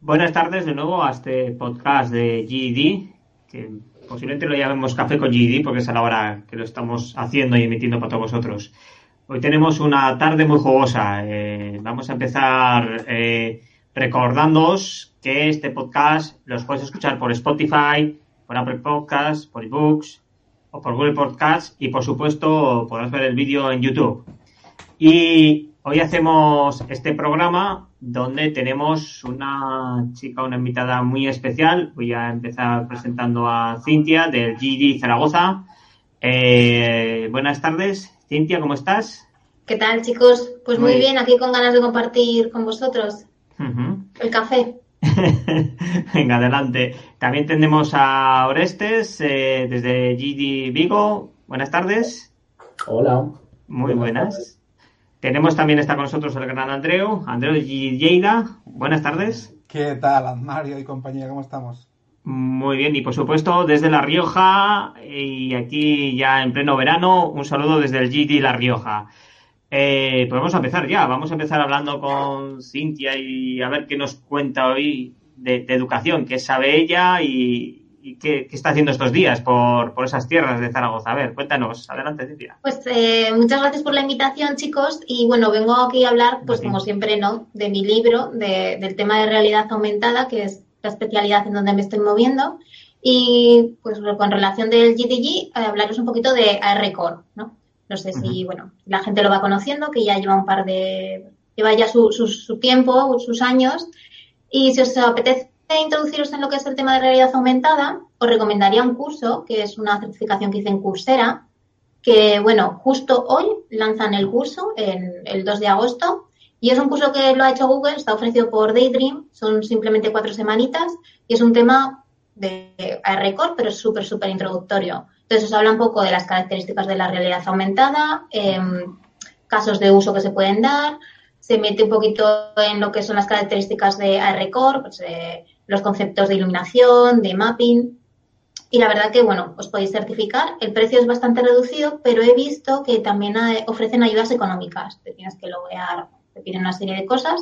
Buenas tardes de nuevo a este podcast de GED, que posiblemente lo llamemos Café con GED porque es a la hora que lo estamos haciendo y emitiendo para todos vosotros. Hoy tenemos una tarde muy jugosa. Eh, vamos a empezar eh, recordándoos que este podcast los puedes escuchar por Spotify, por Apple Podcasts, por eBooks o por Google Podcasts y por supuesto podrás ver el vídeo en YouTube. Y hoy hacemos este programa donde tenemos una chica, una invitada muy especial. Voy a empezar presentando a Cintia del GD Zaragoza. Eh, buenas tardes, Cintia, ¿cómo estás? ¿Qué tal, chicos? Pues muy, muy bien, aquí con ganas de compartir con vosotros Uh -huh. el café. Venga, adelante. También tenemos a Orestes eh, desde GD Vigo. Buenas tardes. Hola. Muy buenas. Tenemos también está con nosotros el gran Andreu, Andreu de Lleida. Buenas tardes. ¿Qué tal, Mario y compañía? ¿Cómo estamos? Muy bien, y por supuesto desde La Rioja y aquí ya en pleno verano, un saludo desde el GD La Rioja. Eh, pues vamos a empezar ya, vamos a empezar hablando con Cintia y a ver qué nos cuenta hoy de, de educación, qué sabe ella y, y qué, qué, está haciendo estos días por, por, esas tierras de Zaragoza. A ver, cuéntanos, adelante, Cintia. Pues eh, muchas gracias por la invitación, chicos. Y bueno, vengo aquí a hablar, pues como siempre, ¿no? De mi libro, de, del tema de realidad aumentada, que es la especialidad en donde me estoy moviendo. Y pues con relación del GDG, eh, hablaros un poquito de AR Core, ¿no? No sé si, uh -huh. bueno, la gente lo va conociendo, que ya lleva un par de, lleva ya su, su, su tiempo, sus años. Y si os apetece introduciros en lo que es el tema de realidad aumentada, os recomendaría un curso, que es una certificación que hice en Coursera, que, bueno, justo hoy lanzan el curso, en el 2 de agosto, y es un curso que lo ha hecho Google, está ofrecido por Daydream, son simplemente cuatro semanitas, y es un tema de ARCore, pero es súper, súper introductorio. Entonces os habla un poco de las características de la realidad aumentada, eh, casos de uso que se pueden dar, se mete un poquito en lo que son las características de ARCore, pues, los conceptos de iluminación, de mapping. Y la verdad que, bueno, os podéis certificar. El precio es bastante reducido, pero he visto que también ofrecen ayudas económicas. Te tienes que loguear, te piden una serie de cosas.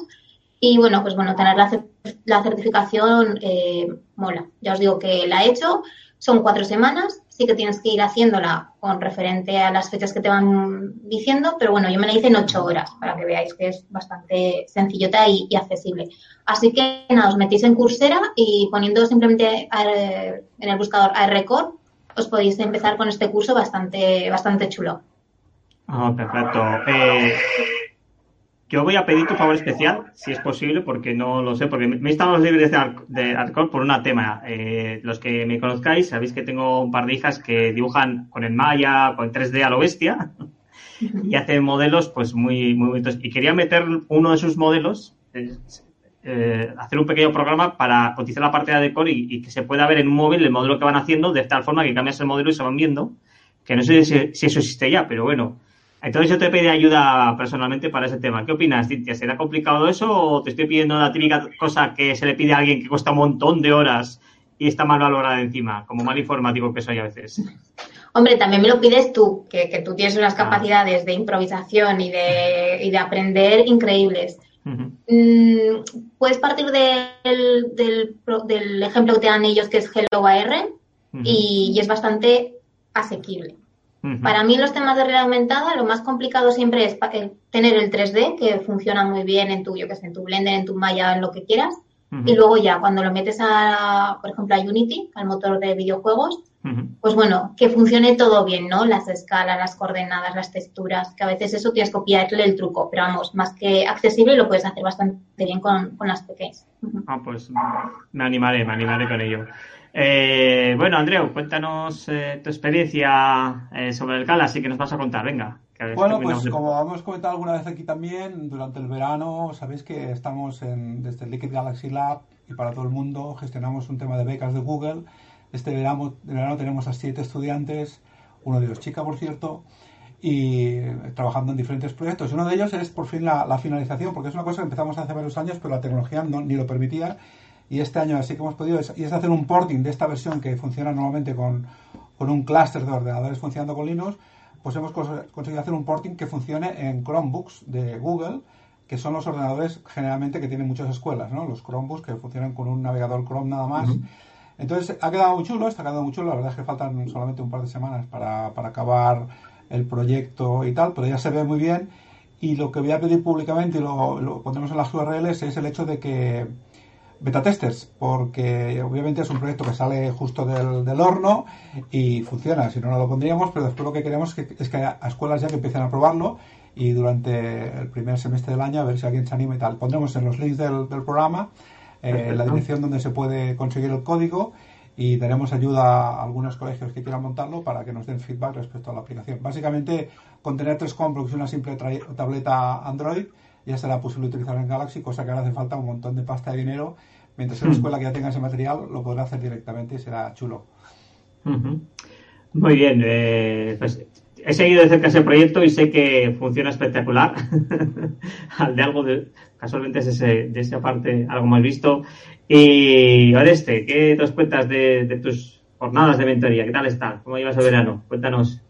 Y bueno, pues bueno, tener la, la certificación eh, mola. Ya os digo que la he hecho. Son cuatro semanas. Sí que tienes que ir haciéndola con referente a las fechas que te van diciendo, pero bueno, yo me la hice en ocho horas para que veáis que es bastante sencillota y, accesible. Así que nada, os metéis en Coursera y poniendo simplemente en el buscador ARCore, os podéis empezar con este curso bastante, bastante chulo. Ah, perfecto. Eh, yo voy a pedir tu favor especial, si es posible, porque no lo sé, porque me he estado los libros de Arcor por un tema. Eh, los que me conozcáis, sabéis que tengo un par de hijas que dibujan con el Maya, con 3D a lo bestia, y hacen modelos pues muy, muy bonitos. Y quería meter uno de sus modelos, eh, hacer un pequeño programa para cotizar la parte de Arcor y, que se pueda ver en un móvil el modelo que van haciendo, de tal forma que cambias el modelo y se van viendo, que no sé si eso existe ya, pero bueno. Entonces yo te pedí ayuda personalmente para ese tema. ¿Qué opinas, Cintia? ¿Será complicado eso o te estoy pidiendo la típica cosa que se le pide a alguien que cuesta un montón de horas y está mal valorada encima, como mal informático que soy a veces? Hombre, también me lo pides tú, que, que tú tienes unas capacidades de improvisación y de, y de aprender increíbles. Mm, puedes partir del, del, del, ejemplo que te dan ellos, que es Hello AR, uh -huh. y, y es bastante asequible. Uh -huh. Para mí los temas de realidad aumentada lo más complicado siempre es tener el 3D que funciona muy bien en tu, yo que sé, en tu Blender, en tu Maya, en lo que quieras. Uh -huh. Y luego ya cuando lo metes a, por ejemplo, a Unity, al motor de videojuegos, uh -huh. pues bueno, que funcione todo bien, ¿no? Las escalas, las coordenadas, las texturas, que a veces eso tienes que copiarle el truco, pero vamos, más que accesible lo puedes hacer bastante bien con, con las pequeñas. Ah, pues me animaré, me animaré con ello. Eh, bueno, Andreu, cuéntanos eh, tu experiencia eh, sobre el Galaxy que nos vas a contar. Venga. bueno, pues como hemos comentado alguna vez aquí también, durante el verano sabéis que estamos en, desde el Liquid Galaxy Lab y para todo el mundo gestionamos un tema de becas de Google. Este verano, verano tenemos a siete estudiantes, uno de ellos chica, por cierto, y trabajando en diferentes proyectos. Uno de ellos es por fin la, finalización, porque es una cosa que empezamos hace varios años, pero la tecnología no, ni lo permitía y este año así que hemos podido, y es hacer un porting de esta versión que funciona normalmente con, con un clúster de ordenadores funcionando con Linux, pues hemos conseguido hacer un porting que funcione en Chromebooks de Google, que son los ordenadores generalmente que tienen muchas escuelas, ¿no? Los Chromebooks que funcionan con un navegador Chrome nada más. Entonces, ha quedado muy chulo, está quedando muy chulo. La verdad es que faltan solamente un par de semanas para, para acabar el proyecto y tal, pero ya se ve muy bien. Y lo que voy a pedir públicamente, y lo, lo pondremos en las URLs, es el hecho de que beta testers, porque obviamente es un proyecto que sale justo del, horno y funciona, si no, no lo pondríamos, pero después lo que queremos es que haya escuelas ya que empiecen a probarlo y durante el primer semestre del año a ver si alguien se anima y tal. Pondremos en los links del, programa eh, la dirección donde se puede conseguir el código y daremos ayuda a algunos colegios que quieran montarlo para que nos den feedback respecto a la aplicación. Básicamente, con tener tres Chromebooks y una simple tableta Android, ya será posible utilizarlo en Galaxy, cosa que ahora hace falta un montón de pasta de dinero. Mientras en la hmm. escuela que ya tenga ese material, lo podrá hacer directamente y será chulo. Muy bien, eh, pues he seguido de cerca ese proyecto y sé que funciona espectacular. Al de algo de, casualmente es ese, de esa parte algo más visto. Y Oreste, ¿qué nos cuentas de, de tus jornadas de mentoría? ¿Qué tal está? ¿Cómo llevas el verano? Cuéntanos.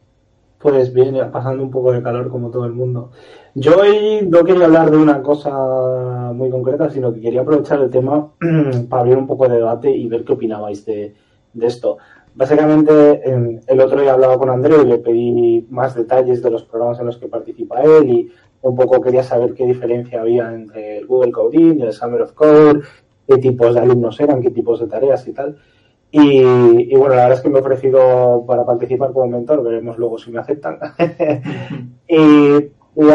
Pues bien, pasando un poco de calor como todo el mundo. Yo hoy no quería hablar de una cosa muy concreta, sino que quería aprovechar el tema para abrir un poco de debate y ver qué opinabais de, esto. Básicamente, el otro día hablaba con Andrés y le pedí más detalles de los programas en los que participa él y un poco quería saber qué diferencia había entre el Google Coding el Summer of Code, qué tipos de alumnos eran, qué tipos de tareas y tal. Y, bueno, la verdad es que me he ofrecido para participar como mentor, veremos luego si me aceptan. y,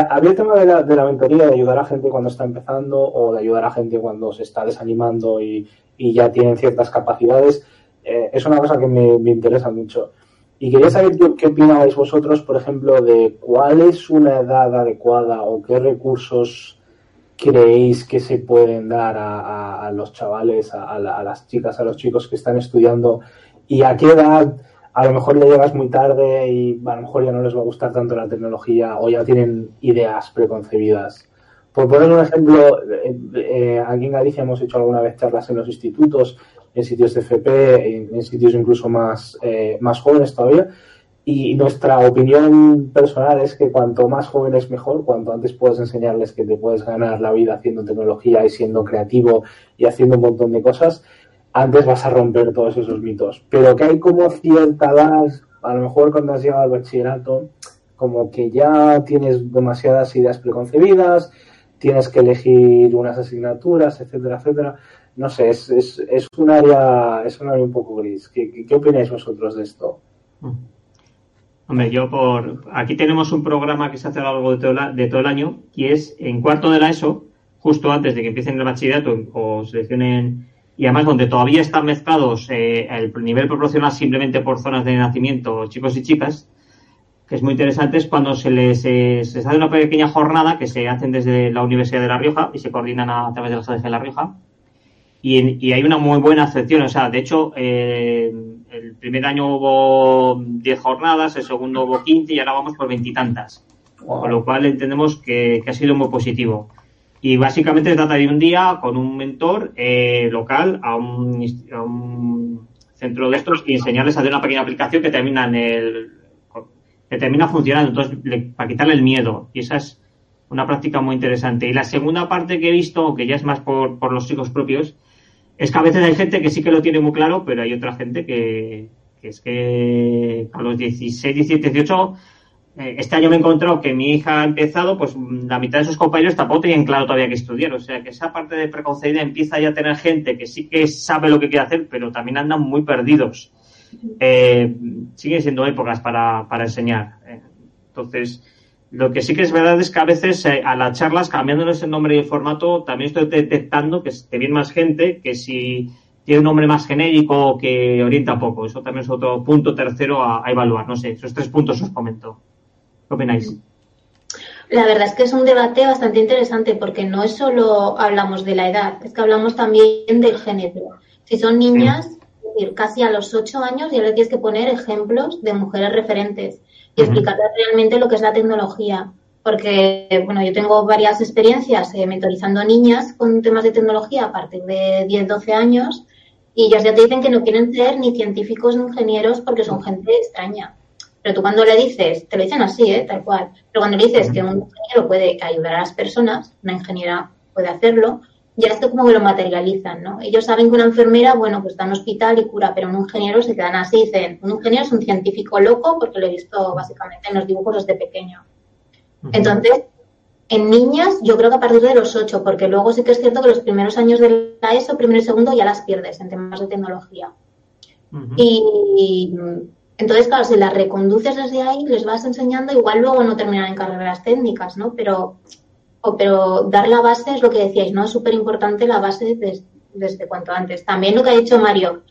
había el tema de la, de la, mentoría, de ayudar a gente cuando está empezando o de ayudar a gente cuando se está desanimando y, ya tienen ciertas capacidades. Eh, es una cosa que me, interesa mucho. Y quería saber qué, qué opinabais vosotros, por ejemplo, de cuál es una edad adecuada o qué recursos creéis que se pueden dar a, los chavales, a, las chicas, a los chicos que están estudiando y a qué edad a lo mejor ya llegas muy tarde y a lo mejor ya no les va a gustar tanto la tecnología o ya tienen ideas preconcebidas. Por poner un ejemplo, eh, eh, aquí en Galicia hemos hecho alguna vez charlas en los institutos, en sitios de FP, en, sitios incluso más, eh, más jóvenes todavía, y nuestra opinión personal es que cuanto más jóvenes mejor, cuanto antes puedes enseñarles que te puedes ganar la vida haciendo tecnología y siendo creativo y haciendo un montón de cosas, antes vas a romper todos esos mitos. Pero que hay como cierta edad, a lo mejor cuando has llegado al bachillerato, como que ya tienes demasiadas ideas preconcebidas, tienes que elegir unas asignaturas, etcétera, etcétera. No sé, es, es, es un área, es un área un poco gris. ¿Qué, qué opináis vosotros de esto? Mm. Hombre, yo por. Aquí tenemos un programa que se hace a lo largo de todo, el año y es en cuarto de la ESO, justo antes de que empiecen el bachillerato o seleccionen. Y además, donde todavía están mezclados eh, el nivel proporcional simplemente por zonas de nacimiento, chicos y chicas, que es muy interesante, es cuando se les, eh, se hace una pequeña jornada que se hacen desde la Universidad de La Rioja y se coordinan a, través de la ADG de La Rioja. Y, y, hay una muy buena acepción. O sea, de hecho, eh, el primer año hubo 10 jornadas, el segundo hubo 15 y ahora vamos por veintitantas. Con lo cual entendemos que, ha sido muy positivo. Y básicamente se trata de un día con un mentor eh, local a un, centro de estos y enseñarles a hacer una pequeña aplicación que termina en el que termina funcionando, entonces para quitarle el miedo. Y esa es una práctica muy interesante. Y la segunda parte que he visto, que ya es más por, por los chicos propios, es que a veces hay gente que sí que lo tiene muy claro, pero hay otra gente que, es que a los 16, 17, 18, este año me he encontrado que mi hija ha empezado, pues la mitad de sus compañeros tampoco tenían claro todavía que estudiar. O sea que esa parte de preconcebida empieza ya a tener gente que sí que sabe lo que quiere hacer, pero también andan muy perdidos. Eh, siguen siendo épocas para, para enseñar. Entonces, lo que sí que es verdad es que a veces eh, a las charlas, cambiándoles el nombre y el formato, también estoy detectando que viene más gente que si tiene un nombre más genérico que orienta poco. Eso también es otro punto tercero a, evaluar. No sé, esos tres puntos os comento. ¿Qué opináis? La verdad es que es un debate bastante interesante porque no es solo hablamos de la edad, es que hablamos también del género. Si son niñas, casi a los ocho años ya le tienes que poner ejemplos de mujeres referentes y explicarles realmente lo que es la tecnología. Porque, bueno, yo tengo varias experiencias eh, mentorizando niñas con temas de tecnología a partir de 10, 12 años y ya te dicen que no quieren ser ni científicos ni ingenieros porque son gente extraña. Pero tú cuando le dices, te lo dicen así, ¿eh? tal cual, pero cuando le dices que un ingeniero puede ayudar a las personas, una ingeniera puede hacerlo, ya esto como que lo materializan, ¿no? Ellos saben que una enfermera, bueno, pues está en hospital y cura, pero un ingeniero se quedan así, dicen, un ingeniero es un científico loco porque lo he visto básicamente en los dibujos desde pequeño. Entonces, en niñas, yo creo que a partir de los ocho, porque luego sí que es cierto que los primeros años de la ESO, primero y segundo, ya las pierdes en temas de tecnología. Y entonces, claro, si las reconduces desde ahí, les vas enseñando, igual luego no terminan en carreras técnicas, ¿no? Pero, pero dar la base es lo que decíais, ¿no? Es súper importante la base desde, cuanto antes. También lo que ha dicho Mario,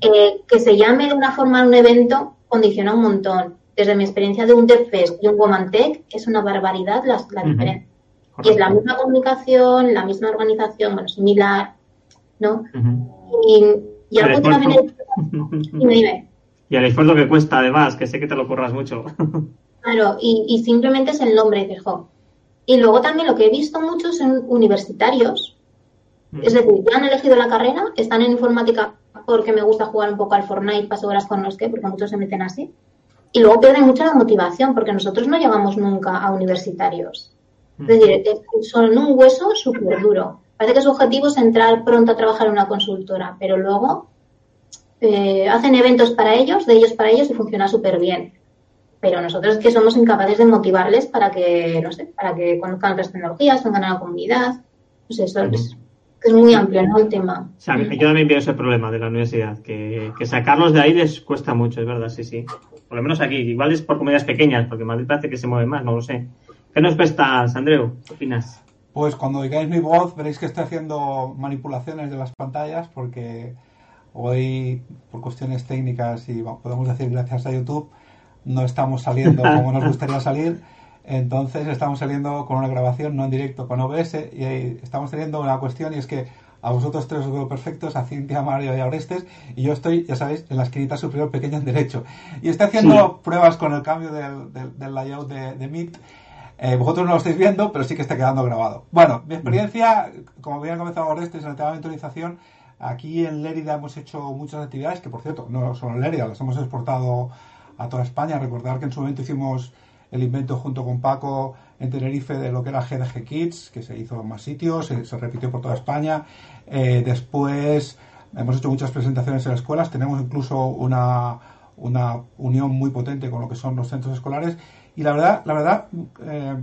eh, que se llame de una forma un evento condiciona un montón. Desde mi experiencia de un DevFest y un Woman Tech, es una barbaridad la, diferencia. Y es la misma comunicación, la misma organización, bueno, similar, ¿no? y, y algo que también... Dime, dime. Y el esfuerzo que cuesta, además, que sé que te lo curras mucho. Claro, y, simplemente es el nombre, de Y luego también lo que he visto muchos son universitarios, mm. es decir, ya han elegido la carrera, están en informática porque me gusta jugar un poco al Fortnite, paso horas con los que, porque muchos se meten así. Y luego pierden mucho la motivación, porque nosotros no llegamos nunca a universitarios. Es mm. decir, son un hueso súper duro. Parece que su objetivo es entrar pronto a trabajar en una consultora, pero luego eh, hacen eventos para ellos, de ellos para ellos y funciona súper bien. Pero nosotros es que somos incapaces de motivarles para que, no sé, para que conozcan otras tecnologías, vengan a la comunidad. No sé, eso es, muy amplio, ¿no? El tema. yo también veo ese problema de la universidad, que, sacarlos de ahí les cuesta mucho, es verdad, sí, sí. Por lo menos aquí. Igual es por comunidades pequeñas, porque Madrid parece que se mueve más, no lo sé. ¿Qué nos cuesta, Andreu? ¿Qué opinas? Pues cuando oigáis mi voz veréis que estoy haciendo manipulaciones de las pantallas porque Hoy, por cuestiones técnicas y podemos decir gracias a YouTube, no estamos saliendo como nos gustaría salir. Entonces estamos saliendo con una grabación no en directo con OBS y estamos teniendo una cuestión y es que a vosotros tres os veo perfectos, a Cintia, Mario y a Orestes, y yo estoy, ya sabéis, en la esquinita superior pequeña en derecho. Y estoy haciendo pruebas con el cambio del, del, layout de, Meet. Eh, vosotros no lo estáis viendo, pero sí que está quedando grabado. Bueno, mi experiencia, como bien ha comenzado Orestes en el tema de mentorización, Aquí en Lérida hemos hecho muchas actividades, que por cierto, no solo en Lérida, las hemos exportado a toda España. Recordar que en su momento hicimos el invento junto con Paco en Tenerife de lo que era GDG Kids, que se hizo en más sitios, se, repitió por toda España. Eh, después hemos hecho muchas presentaciones en las escuelas, tenemos incluso una, una unión muy potente con lo que son los centros escolares. Y la verdad, la verdad, eh,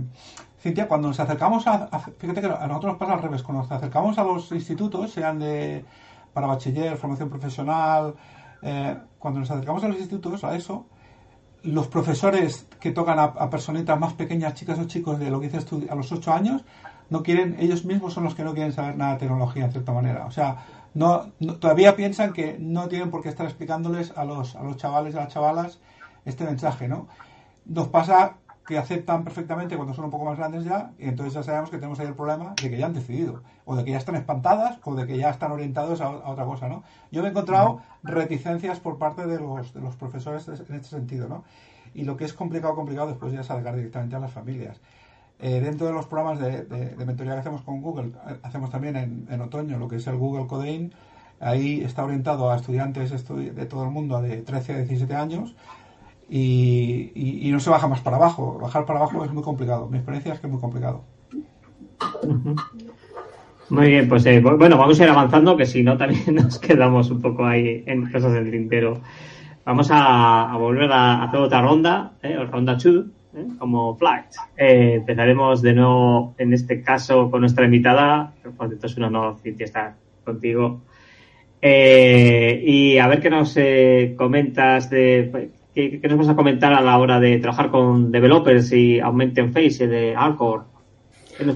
Cintia, cuando nos acercamos a, Fíjate que a nosotros nos pasa al revés, cuando nos acercamos a los institutos, sean de para bachiller, formación profesional. Eh, cuando nos acercamos a los institutos, a eso, los profesores que tocan a, personitas más pequeñas, chicas o chicos, de lo que dices tú, a los 8 años, no quieren, ellos mismos son los que no quieren saber nada de tecnología, en cierta manera. O sea, no, todavía piensan que no tienen por qué estar explicándoles a los, a los chavales y a las chavalas este mensaje, ¿no? Nos pasa que aceptan perfectamente cuando son un poco más grandes ya, y entonces ya sabemos que tenemos ahí el problema de que ya han decidido, o de que ya están espantadas, o de que ya están orientados a, otra cosa, ¿no? Yo me he encontrado reticencias por parte de los, de los profesores en este sentido, ¿no? Y lo que es complicado, complicado después ya es acercar directamente a las familias. Eh, dentro de los programas de, de, mentoría que hacemos con Google, eh, hacemos también en, en, otoño lo que es el Google Codein. Ahí está orientado a estudiantes de todo el mundo de 13 a 17 años y, no se baja más para abajo. Bajar para abajo es muy complicado. Mi experiencia es que es muy complicado. Muy bien, pues eh, bueno, vamos a ir avanzando, que si no también nos quedamos un poco ahí en cosas del tintero. Vamos a, volver a, hacer otra ronda, eh, ronda 2, eh, como Flight. empezaremos de nuevo, en este caso, con nuestra invitada. Por cierto, es un honor, Cintia, estar contigo. y a ver qué nos comentas de ¿Qué, nos vas a comentar a la hora de trabajar con developers y Augmented Face de Alcor?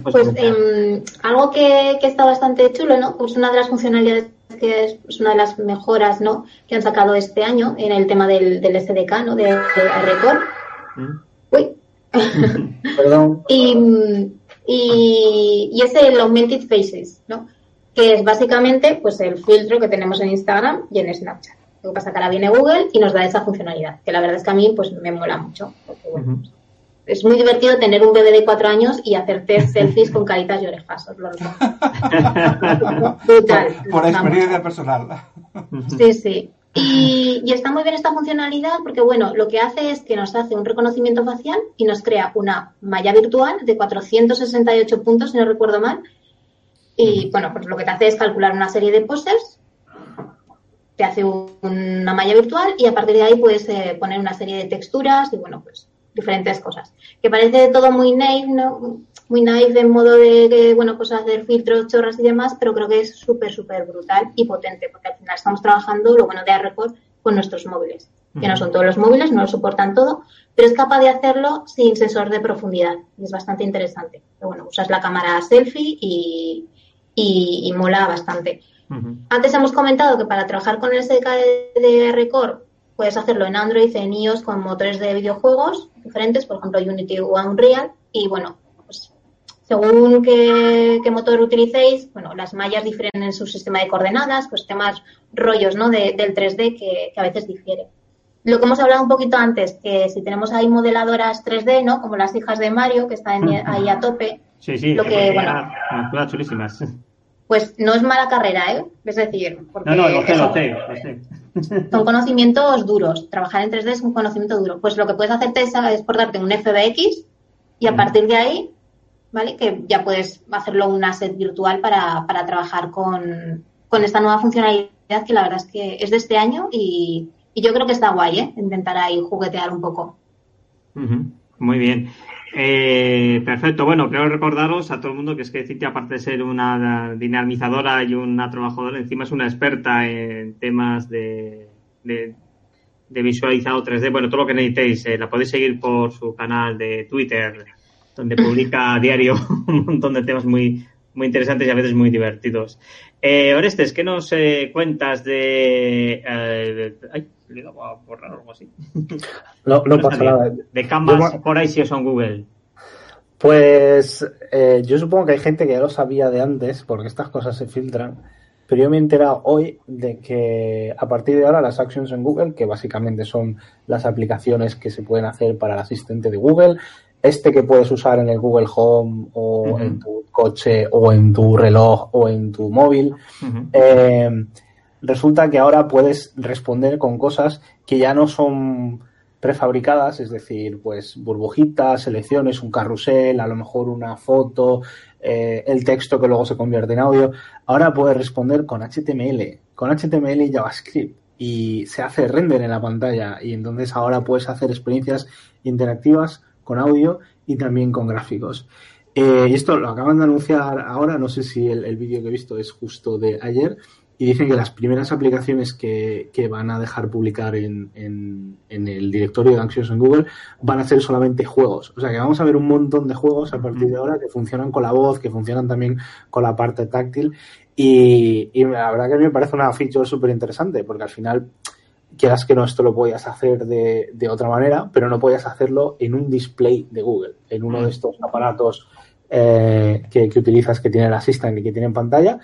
Pues em, algo que, está bastante chulo, ¿no? Pues una de las funcionalidades que es una de las mejoras ¿no? que han sacado este año en el tema del, del SDK, ¿no? de, de Record. Mm. Uy. Perdón. y, y, y, es el Augmented Faces, ¿no? que es básicamente pues el filtro que tenemos en Instagram y en Snapchat. Lo que pasa que ahora viene Google y nos da esa funcionalidad, que la verdad es que a mí pues me mola mucho. Porque, bueno, es muy divertido tener un bebé de cuatro años y hacerte selfies con caritas y orejas. por, experiencia personal. Sí, sí. Y, y, está muy bien esta funcionalidad porque, bueno, lo que hace es que nos hace un reconocimiento facial y nos crea una malla virtual de 468 puntos, si no recuerdo mal. Y, bueno, pues lo que te hace es calcular una serie de poses, te hace una malla virtual y a partir de ahí puedes eh, poner una serie de texturas y, bueno, pues diferentes cosas. Que parece todo muy naive, ¿no? muy naive en modo de, bueno, pues hacer filtros, chorras y demás, pero creo que es súper, súper brutal y potente, porque al final estamos trabajando, lo bueno de Record, con nuestros móviles, que no son todos los móviles, no lo soportan todo, pero es capaz de hacerlo sin sensor de profundidad y es bastante interesante. Pero bueno, usas la cámara selfie y, y, mola bastante. Antes hemos comentado que para trabajar con el SDK de Record Puedes hacerlo en Android, en iOS con motores de videojuegos diferentes, por ejemplo Unity o Unreal. Y bueno, pues según qué, motor utilicéis, bueno, las mallas difieren en su sistema de coordenadas, pues temas rollos ¿no? del 3D que, a veces difiere. Lo que hemos hablado un poquito antes, que si tenemos ahí modeladoras 3D, ¿no? Como las hijas de Mario, que están ahí a tope. Sí, sí, lo que, bueno, chulísimas. Pues no es mala carrera, ¿eh? Es decir, porque no, no, lo sé, lo sé, lo sé. Son conocimientos duros. Trabajar en 3D es un conocimiento duro. Pues lo que puedes hacer es exportarte un FBX y a partir de ahí, ¿vale? Que ya puedes hacerlo un asset virtual para, para trabajar con, esta nueva funcionalidad que la verdad es que es de este año y, yo creo que está guay, ¿eh? Intentar ahí juguetear un poco. Muy bien. Eh, perfecto. Bueno, quiero recordaros a todo el mundo que es que Cintia, aparte de ser una dinamizadora y una trabajadora, encima es una experta en temas de, de, visualizado 3D. Bueno, todo lo que necesitéis, eh, la podéis seguir por su canal de Twitter, donde publica a diario un montón de temas muy, muy interesantes y a veces muy divertidos. Eh, Orestes, ¿qué nos eh, cuentas de, eh, ay, le a borrar algo así. No, no pasa nada. De Canvas por ahí si son Google. Pues eh, yo supongo que hay gente que ya lo sabía de antes, porque estas cosas se filtran, pero yo me he enterado hoy de que a partir de ahora las actions en Google, que básicamente son las aplicaciones que se pueden hacer para el asistente de Google, este que puedes usar en el Google Home o en tu coche o en tu reloj o en tu móvil, eh, resulta que ahora puedes responder con cosas que ya no son prefabricadas, es decir, pues burbujitas, selecciones, un carrusel, a lo mejor una foto, eh, el texto que luego se convierte en audio. Ahora puedes responder con HTML, con HTML y JavaScript y se hace render en la pantalla y entonces ahora puedes hacer experiencias interactivas con audio y también con gráficos. Eh, y esto lo acaban de anunciar ahora, no sé si el, el vídeo que he visto es justo de ayer, y dicen que las primeras aplicaciones que, van a dejar publicar en, el directorio de Anxious en Google van a ser solamente juegos. O sea que vamos a ver un montón de juegos a partir de ahora que funcionan con la voz, que funcionan también con la parte táctil. Y, la verdad que a mí me parece una feature súper interesante, porque al final, quieras que no, esto lo podías hacer de, otra manera, pero no podías hacerlo en un display de Google, en uno de estos aparatos eh, que, que, utilizas que tiene el Assistant y que tiene en pantalla,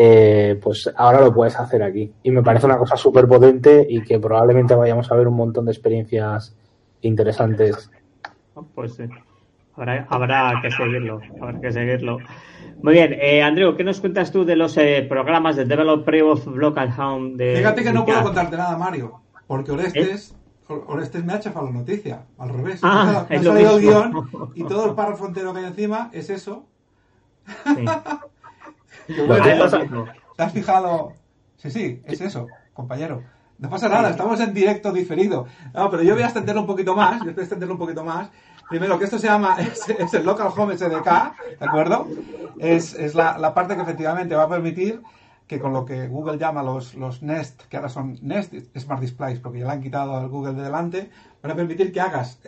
eh, pues ahora lo puedes hacer aquí. Y me parece una cosa súper potente y que probablemente vayamos a ver un montón de experiencias interesantes. Pues sí. Habrá, que seguirlo, habrá que seguirlo. Muy bien, eh, Andreu, ¿qué nos cuentas tú de los eh, programas de Developer of Local Home? De Fíjate que no puedo contarte nada, Mario, porque Orestes, Orestes me ha chafado la noticia, al revés. Ah, me ha salido el guion y todo el párrafo entero que hay encima es eso. Sí. ¿Te has fijado? Sí, sí, es eso, compañero. No pasa nada, estamos en directo diferido. No, pero yo voy a extenderlo un poquito más, yo voy a extenderlo un poquito más. Primero, que esto se llama, es, el Local Home SDK, ¿de acuerdo? Es, es la, la, parte que efectivamente va a permitir que con lo que Google llama los, los Nest, que ahora son Nest Smart Displays, porque ya le han quitado al Google de delante, van a permitir que hagas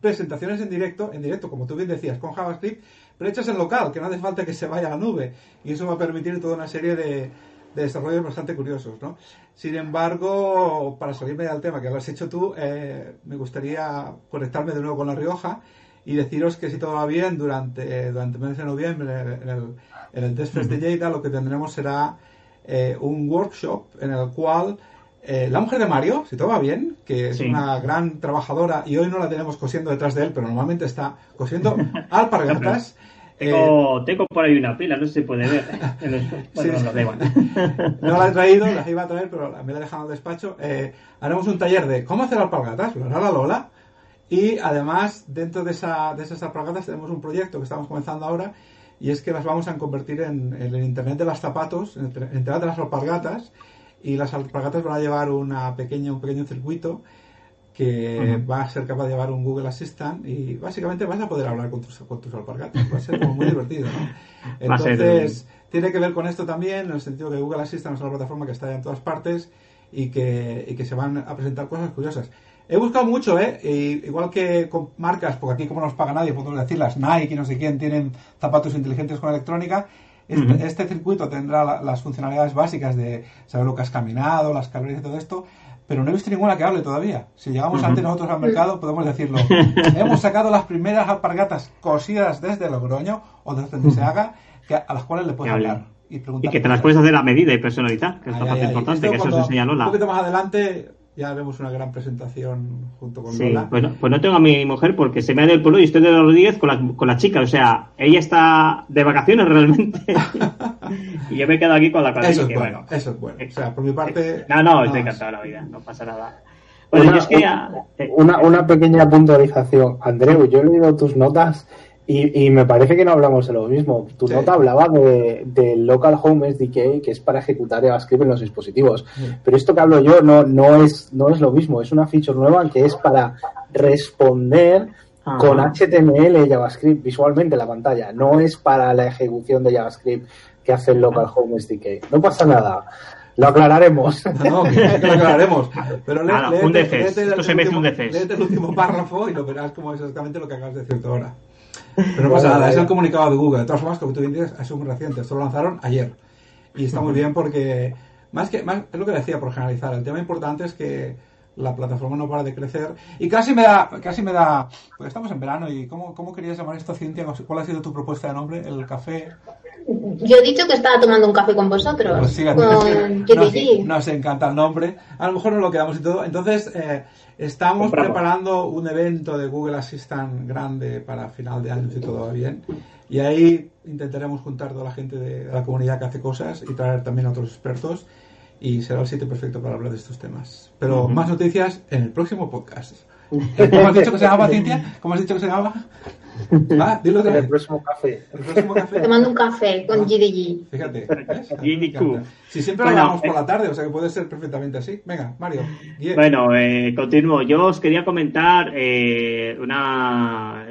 presentaciones en directo, en directo, como tú bien decías, con JavaScript, pero hechas en local, que no hace falta que se vaya a la nube. Y eso va a permitir toda una serie de, de desarrollos bastante curiosos, ¿no? Sin embargo, para salirme del tema que lo has hecho tú, eh, me gustaría conectarme de nuevo con La Rioja y deciros que si todo va bien, durante, durante el mes de noviembre, en el, en el Desfest de Lleida, lo que tendremos será eh, un workshop en el cual eh, la mujer de Mario, si todo va bien, que es una gran trabajadora y hoy no la tenemos cosiendo detrás de él, pero normalmente está cosiendo alpargatas. Tengo, tengo por ahí una pila, no sé si puede ver. Bueno, no, no la he traído, la iba a traer, pero me la he dejado en el despacho. Eh, haremos un taller de cómo hacer alpargatas, lo hará la Lola. Y además, dentro de, esa, de esas alpargatas tenemos un proyecto que estamos comenzando ahora y es que las vamos a convertir en, el Internet de las zapatos, en el Internet de las alpargatas y las alpargatas van a llevar una pequeña, un pequeño circuito que va a ser capaz de llevar un Google Assistant y básicamente vas a poder hablar con tus, con tus alpargatas. Va a ser como muy divertido, Entonces, tiene que ver con esto también, en el sentido que Google Assistant es una plataforma que está en todas partes y que, y que se van a presentar cosas curiosas. He buscado mucho, ¿eh? igual que con marcas, porque aquí como no nos paga nadie, podemos decir las Nike y no sé quién tienen zapatos inteligentes con electrónica. Este, este circuito tendrá las funcionalidades básicas de saber lo que has caminado, las calorías y todo esto, pero no he visto ninguna que hable todavía. Si llegamos antes nosotros al mercado, podemos decirlo. Hemos sacado las primeras alpargatas cosidas desde Logroño o desde donde se haga, que, a las cuales le puedes hablar. Y, y, que te las puedes hacer a medida y personalizar, que es la parte importante, que eso se enseña Lola. Un poquito más adelante ya vemos una gran presentación junto con sí, Pues no, pues no tengo a mi mujer porque se me ha ido el pueblo y estoy de los 10 con la, con la chica. O sea, ella está de vacaciones realmente. y yo me he quedado aquí con la casa. Eso es bueno, eso es bueno. O sea, por mi parte. No, no, estoy encantado de la vida, no pasa nada. Bueno, una, yo una, una pequeña puntualización. Andreu, yo he leído tus notas y, me parece que no hablamos de lo mismo. Tu nota hablaba de, Local Home SDK, que es para ejecutar JavaScript en los dispositivos. Pero esto que hablo yo no, no, es, no es lo mismo. Es una feature nueva que es para responder con HTML y JavaScript visualmente en la pantalla. No es para la ejecución de JavaScript que hace el Local Home SDK. No pasa nada. Lo aclararemos. No, que, lo aclararemos. Pero un defense. Esto se mete un defense. Léete el último párrafo y lo verás como es exactamente lo que acabas de decir ahora. Pero no pasa nada, es el comunicado de Google. De todas formas, como tú dices, es muy reciente. Esto lo lanzaron ayer. Y está muy bien porque, más que, más, es lo que decía por generalizar, el tema importante es que la plataforma no para de crecer y casi me da, casi me da, pues estamos en verano y ¿cómo, cómo querías llamar esto, Cintia? ¿Cuál ha sido tu propuesta de nombre? ¿El café? Yo he dicho que estaba tomando un café con vosotros. Pues con nos, nos, encanta el nombre. A lo mejor nos lo quedamos y todo. Entonces, eh, estamos preparando un evento de Google Assistant grande para final de año si todo va bien. Y ahí intentaremos juntar toda la gente de la comunidad que hace cosas y traer también a otros expertos. Y será el sitio perfecto para hablar de estos temas. Pero más noticias en el próximo podcast. ¿Cómo has dicho que se llamaba, Cintia? ¿Cómo has dicho que se llamaba? Ah, dilo otra vez. El próximo café. El próximo café. Te mando un café con GDG. Fíjate. Si siempre lo hablamos por la eh, tarde, o sea que puede ser perfectamente así. Venga, Mario. Bueno, eh, continúo. Yo os quería comentar eh, una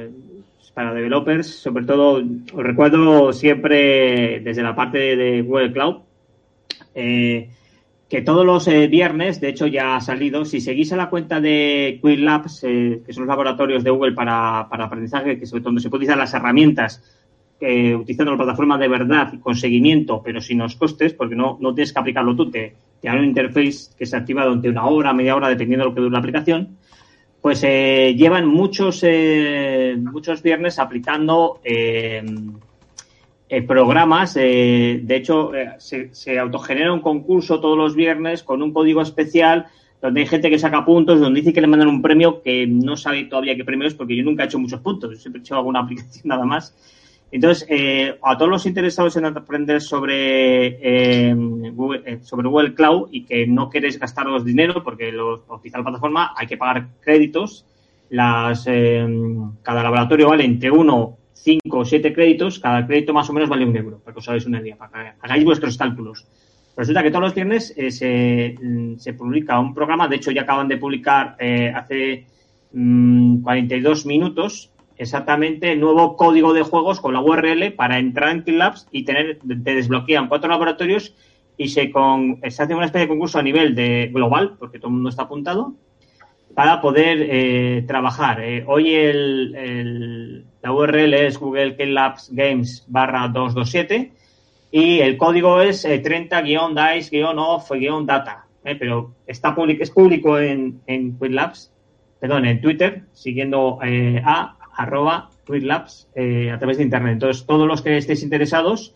para developers, sobre todo, os recuerdo siempre desde la parte de Google Cloud, eh, todos los eh, viernes, de hecho ya ha salido, si seguís a la cuenta de Quill Labs, eh, que son los laboratorios de Google para, para aprendizaje, que sobre todo donde se pueden utilizar las herramientas eh, utilizando la plataforma de verdad y con seguimiento, pero sin los costes, porque no, no tienes que aplicarlo tú, te, te un interface que se activa durante una hora, media hora, dependiendo de lo que dure la aplicación, pues llevan muchos, muchos viernes aplicando programas. Eh, de hecho, eh, se, se, autogenera un concurso todos los viernes con un código especial donde hay gente que saca puntos, donde dice que le mandan un premio que no sabe todavía qué premio es porque yo nunca he hecho muchos puntos, siempre he hecho alguna aplicación nada más. Entonces, a todos los interesados en aprender sobre, Google, sobre Google Cloud y que no queréis gastaros dinero porque lo, utilizar la plataforma hay que pagar créditos, las, cada laboratorio vale entre uno 5 o 7 créditos, cada crédito más o menos vale un euro, para que os hagáis una idea, para que hagáis vuestros cálculos. Resulta que todos los viernes eh, se, mm, se, publica un programa, de hecho ya acaban de publicar eh, hace 42 mm, minutos exactamente el nuevo código de juegos con la URL para entrar en Labs y tener, te desbloquean cuatro laboratorios y se, con, se hace una especie de concurso a nivel de global, porque todo el mundo está apuntado, para poder eh, trabajar. Eh, hoy el, la URL es Google Labs Games barra 227 y el código es 30-dice-off-data, pero está es público en, en Labs, perdón, en Twitter, siguiendo a arroba a través de Internet. Entonces, todos los que estéis interesados,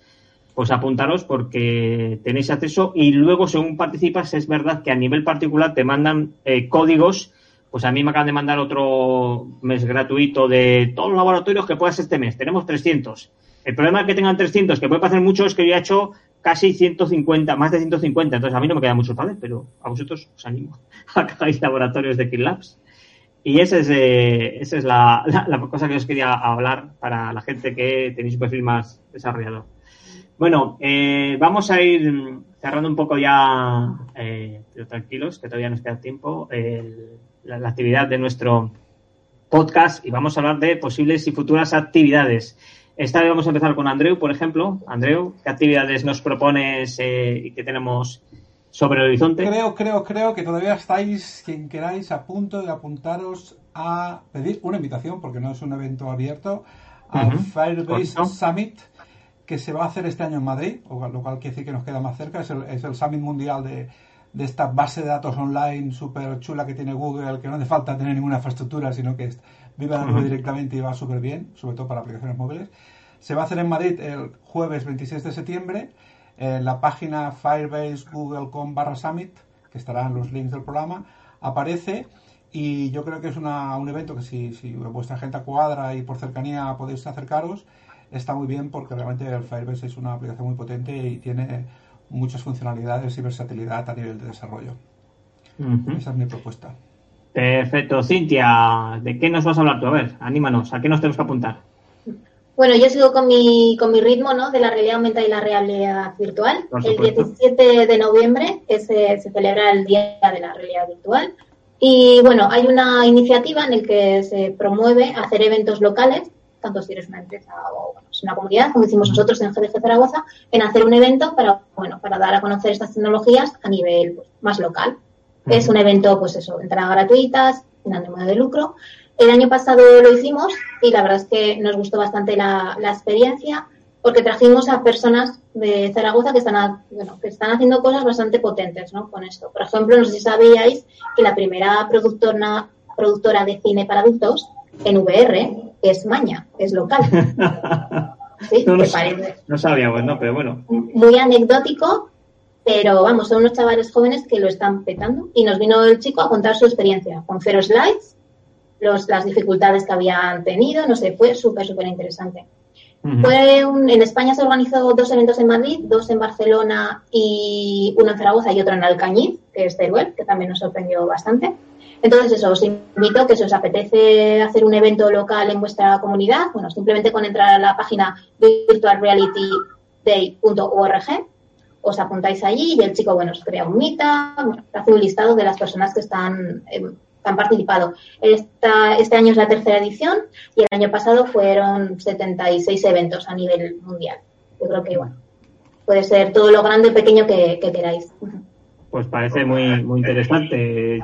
pues apuntaros porque tenéis acceso y luego, según participas, es verdad que a nivel particular te mandan códigos pues a mí me acaban de mandar otro mes gratuito de todos los laboratorios que puedas este mes. Tenemos 300. El problema es que tengan 300, que puede pasar mucho, es que yo he hecho casi 150, más de 150. Entonces a mí no me queda mucho fácil, pero a vosotros os animo a que hagáis laboratorios de KitLabs. Y esa es, eh, esa es la, cosa que os quería hablar para la gente que tenéis un perfil más desarrollado. Bueno, eh, vamos a ir cerrando un poco ya, eh, pero tranquilos, que todavía nos queda tiempo, el, la, actividad de nuestro podcast y vamos a hablar de posibles y futuras actividades. Esta vez vamos a empezar con Andreu, por ejemplo. Andreu, ¿qué actividades nos propones eh, y qué tenemos sobre el horizonte? Creo, creo, creo que todavía estáis, quien queráis, a punto de apuntaros a pedir una invitación, porque no es un evento abierto, al Firebase Summit, que se va a hacer este año en Madrid, lo cual quiere decir que nos queda más cerca, es el, es el Summit Mundial de, de esta base de datos online súper chula que tiene Google, que no hace falta tener ninguna infraestructura, sino que vive uh directamente y va súper bien, sobre todo para aplicaciones móviles. Se va a hacer en Madrid el jueves 26 de septiembre en la página firebase.google.com barra summit, que estarán los links del programa, aparece y yo creo que es una, un evento que si, si vuestra agenda cuadra y por cercanía podéis acercaros, está muy bien porque realmente el Firebase es una aplicación muy potente y tiene muchas funcionalidades y versatilidad a nivel de desarrollo. Esa es mi propuesta. Perfecto. Cintia, ¿de qué nos vas a hablar tú? A ver, anímanos, ¿a qué nos tenemos que apuntar? Bueno, yo sigo con mi, con mi ritmo ¿no? de la realidad aumentada y la realidad virtual. El 17 de noviembre que se, se celebra el Día de la Realidad Virtual. Y bueno, hay una iniciativa en la que se promueve hacer eventos locales tanto si eres una empresa o una comunidad, como hicimos nosotros en GDG Zaragoza, en hacer un evento para, bueno, para dar a conocer estas tecnologías a nivel pues, más local. Es un evento, pues eso, entradas gratuitas, sin ánimo de lucro. El año pasado lo hicimos y la verdad es que nos gustó bastante la, la experiencia porque trajimos a personas de Zaragoza que están, bueno, que están haciendo cosas bastante potentes ¿no? con esto. Por ejemplo, no sé si sabíais que la primera productora, productora de cine para adultos en VR es maña, es local. ¿Sí? No, parece. no sabíamos, ¿no? Pero bueno. Muy anecdótico, pero vamos, son unos chavales jóvenes que lo están petando. Y nos vino el chico a contar su experiencia con cero slides, los, las dificultades que habían tenido, no sé, fue súper, súper interesante. Fue en España se organizó dos eventos en Madrid, dos en Barcelona y uno en Zaragoza y otro en Alcañiz, que es Teruel, que también nos sorprendió bastante. Entonces, eso, os invito que si os apetece hacer un evento local en vuestra comunidad, bueno, simplemente con entrar a la página virtualrealityday.org, os apuntáis allí y el chico, bueno, os crea un mita, hace un listado de las personas que están em, han participado. Esta, este año es la tercera edición y el año pasado fueron 76 eventos a nivel mundial. Yo creo que, bueno, puede ser todo lo grande o pequeño que, que queráis. Pues parece muy, muy interesante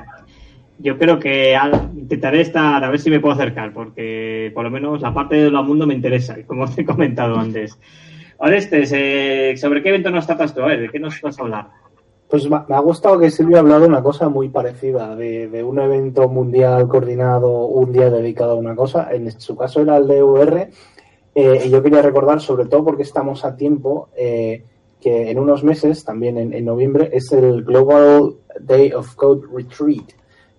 yo creo que intentaré estar a ver si me puedo acercar, porque por lo menos la parte de lo mundo me interesa, como te he comentado antes. Orestes, eh, ¿sobre qué evento nos tratas tú? A ver, ¿de qué nos vas a hablar? Pues me ha gustado que Silvia ha hablado una cosa muy parecida, de, un evento mundial coordinado, un día dedicado a una cosa. En su caso era el de VR. Eh, y yo quería recordar, sobre todo porque estamos a tiempo, eh, que en unos meses, también en, en noviembre, es el Global Day of Code Retreat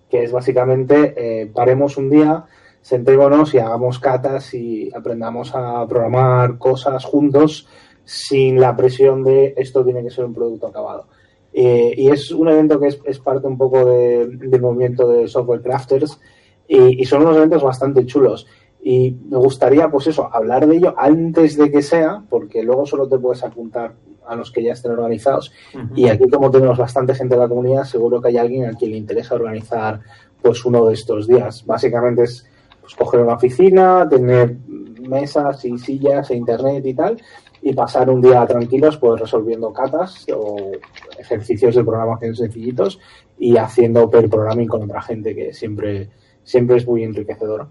que es básicamente eh, paremos un día, sentémonos y hagamos catas y aprendamos a programar cosas juntos sin la presión de esto tiene que ser un producto acabado. Eh, y es un evento que es, parte un poco del movimiento de software crafters y, y, son unos eventos bastante chulos. Y me gustaría, pues eso, hablar de ello antes de que sea, porque luego solo te puedes apuntar a los que ya estén organizados. Y aquí, como tenemos bastante gente en la comunidad, seguro que hay alguien a quien le interesa organizar pues uno de estos días. Básicamente es pues, coger una oficina, tener mesas y sillas e internet y tal, y pasar un día tranquilos pues resolviendo catas o ejercicios de programación sencillitos y haciendo per programming con otra gente que siempre, siempre es muy enriquecedor.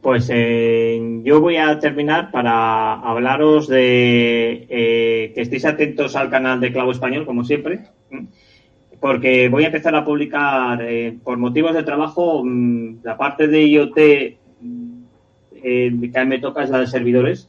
Pues eh, yo voy a terminar para hablaros de eh, que estéis atentos al canal de Clavo Español, como siempre, porque voy a empezar a publicar, eh, por motivos de trabajo, mm, la parte de IoT mm, que a mí me toca es la de servidores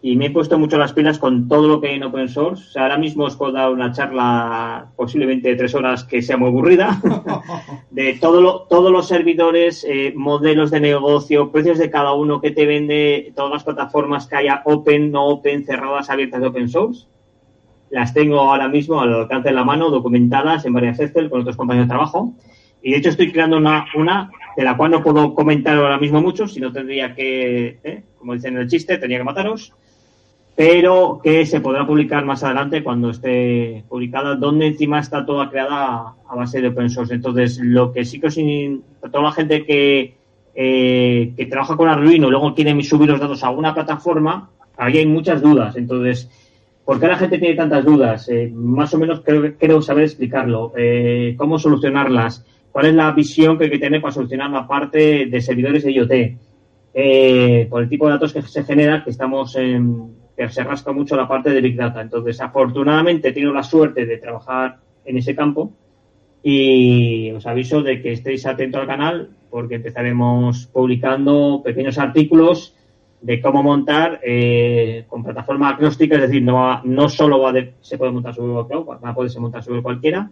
y me he puesto mucho las pilas con todo lo que hay en open source. O sea, ahora mismo os puedo dar una charla posiblemente de tres horas que sea muy aburrida, de todo lo, todos los servidores, eh, modelos de negocio, precios de cada uno que te vende, todas las plataformas que haya open, no open, cerradas, abiertas de open source. Las tengo ahora mismo al alcance de la mano, documentadas en varias Excel con otros compañeros de trabajo. Y de hecho estoy creando una, una de la cual no puedo comentar ahora mismo mucho, si no tendría que, eh, como dicen en el chiste, tenía que mataros pero que se podrá publicar más adelante cuando esté publicada, donde encima está toda creada a base de open source. Entonces, lo que sí que os toda la gente que, eh, que trabaja con Arduino y luego quiere subir los datos a alguna plataforma, ahí hay muchas dudas. Entonces, ¿por qué la gente tiene tantas dudas? Eh, más o menos creo, creo saber explicarlo. Eh, ¿Cómo solucionarlas? ¿Cuál es la visión que hay que tener para solucionar la parte de servidores de IoT? por el tipo de datos que se genera, que estamos en se rasca mucho la parte de Big Data. Entonces, afortunadamente, he tenido la suerte de trabajar en ese campo y os aviso de que estéis atentos al canal porque empezaremos publicando pequeños artículos de cómo montar eh, con plataforma agnóstica, es decir, no, no solo va se puede montar sobre Cloud, va a poderse montar sobre cualquiera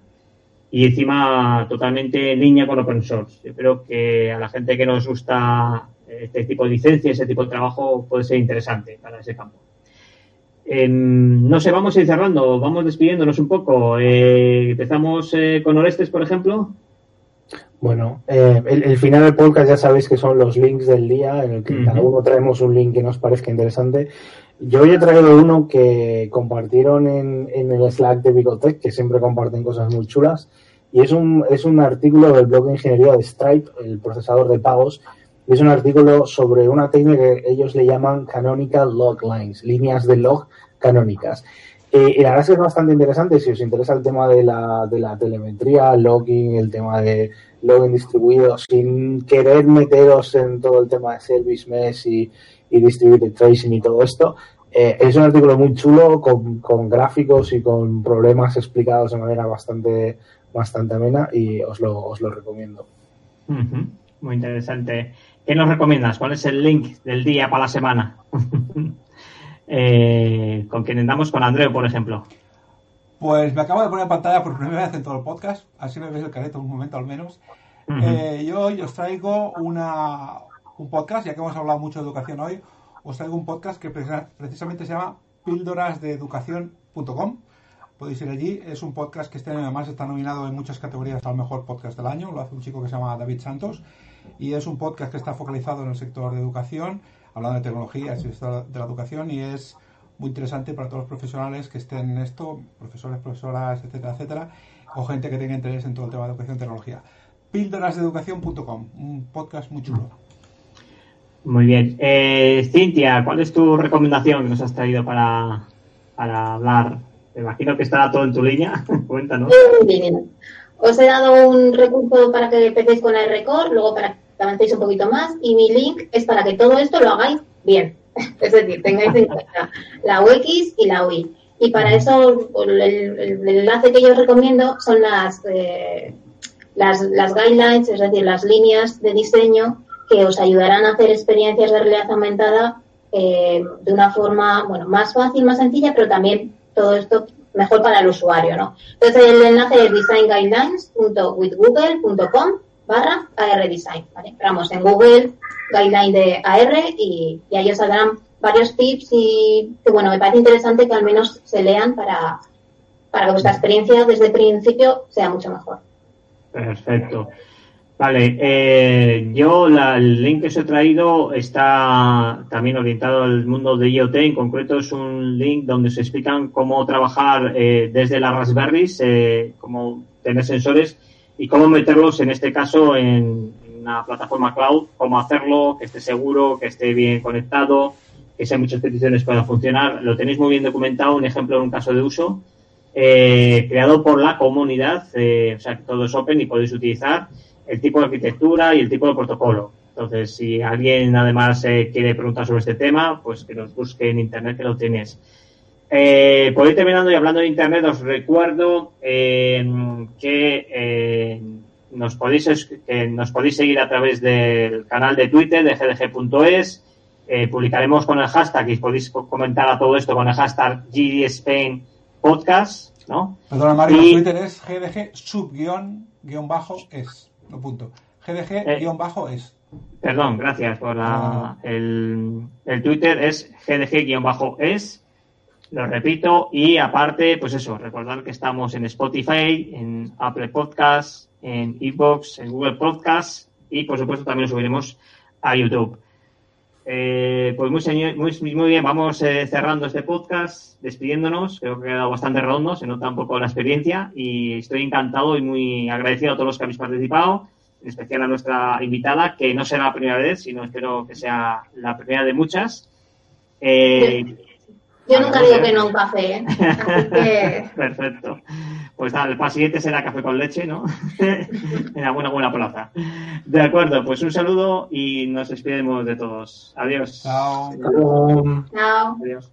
y encima totalmente en línea con open source. Yo creo que a la gente que nos gusta este tipo de licencia, ese tipo de trabajo puede ser interesante para ese campo. Em, no sé, vamos a ir cerrando, vamos despidiéndonos un poco. Eh, empezamos eh, con Orestes, por ejemplo. Bueno, eh, el, final del podcast ya sabéis que son los links del día, en el que cada uno traemos un link que nos parezca interesante. Yo hoy he traído uno que compartieron en, en el Slack de Bigotech, que siempre comparten cosas muy chulas, y es un, es un artículo del blog de ingeniería de Stripe, el procesador de pagos, es un artículo sobre una técnica que ellos le llaman canonical log lines, líneas de log canónicas. Eh, y la verdad es que es bastante interesante si os interesa el tema de la, de la telemetría, logging, el tema de logging distribuido, sin querer meteros en todo el tema de service mesh y, y distributed tracing y todo esto. Eh, es un artículo muy chulo con, con, gráficos y con problemas explicados de manera bastante, bastante amena y os lo, os lo recomiendo. Muy interesante. ¿Qué nos recomiendas? ¿Cuál es el link del día para la semana? eh, con quien andamos con Andreu, por ejemplo. Pues me acabo de poner pantalla por primera vez en todo el podcast, así me veis el careto un momento al menos. eh, yo hoy os traigo una, un podcast, ya que hemos hablado mucho de educación hoy, os traigo un podcast que precisamente se llama píldorasdeeducación.com. Podéis ir allí, es un podcast que este año además está nominado en muchas categorías al mejor podcast del año, lo hace un chico que se llama David Santos y es un podcast que está focalizado en el sector de educación, hablando de tecnología, el sector de la educación y es muy interesante para todos los profesionales que estén en esto, profesores, profesoras, etcétera, etcétera, o gente que tenga interés en todo el tema de educación y tecnología. Píldorasdeeducación.com, un podcast muy chulo. Muy bien. Eh, Cintia, ¿cuál es tu recomendación que nos has traído para, para hablar? Me imagino que estará todo en tu línea. Cuéntanos. Bien, os he dado un recurso para que empecéis con el record, luego para que avancéis un poquito más, y mi link es para que todo esto lo hagáis bien. Es decir, tengáis en cuenta la UX y la UI. Y para eso el, el, enlace que yo os recomiendo son las, eh, las, las guidelines, es decir, las líneas de diseño que os ayudarán a hacer experiencias de realidad aumentada eh, de una forma bueno más fácil, más sencilla, pero también todo esto mejor para el usuario, ¿no? Entonces el enlace es designguidelines.withgoogle.com barra AR Design, ¿vale? Vamos, en Google, guideline de AR y, y ahí os saldrán varios tips y que, bueno, me parece interesante que al menos se lean para, para que vuestra experiencia desde el principio sea mucho mejor. Perfecto. Vale, eh, yo la, el link que os he traído está también orientado al mundo de IoT. En concreto es un link donde se explican cómo trabajar eh, desde las Raspberries, eh, cómo tener sensores y cómo meterlos, en este caso, en, una plataforma cloud, cómo hacerlo, que esté seguro, que esté bien conectado, que sean muchas peticiones para funcionar. Lo tenéis muy bien documentado, un ejemplo, un caso de uso, eh, creado por la comunidad, eh, o sea, todo es open y podéis utilizar el tipo de arquitectura y el tipo de protocolo. Entonces, si alguien además eh, quiere preguntar sobre este tema, pues que nos busque en internet que lo tienes. Eh, por ir terminando y hablando de internet, os recuerdo eh, que eh, nos podéis que nos podéis seguir a través del canal de Twitter de gdg.es. Publicaremos con el hashtag y podéis co- comentar a todo esto con el hashtag GDSpain Podcast, ¿no? Perdona, Mario, Y- Twitter es GDG sub guion, guion bajo es. No punto. GDG Eh. Perdón, gracias por la, Ah. el, el Twitter es gdg-es, lo repito, y aparte, pues eso, recordar que estamos en Spotify, en Apple Podcasts, en Evox, en Google Podcasts y por supuesto también lo subiremos a YouTube. Eh, pues muy, señor- muy, muy bien, vamos eh, cerrando este podcast, despidiéndonos. Creo que ha quedado bastante redondo, se nota un poco la experiencia y estoy encantado y muy agradecido a todos los que habéis participado, en especial a nuestra invitada, que no será la primera vez, sino espero que sea la primera de muchas. Eh, Yo nunca digo que no a un café, ¿eh? Así que Perfecto. Pues nada, el paso siguiente será café con leche, ¿no? en alguna buena plaza. De acuerdo, pues un saludo y nos despedimos de todos. Adiós. Chao. Chao. Adiós.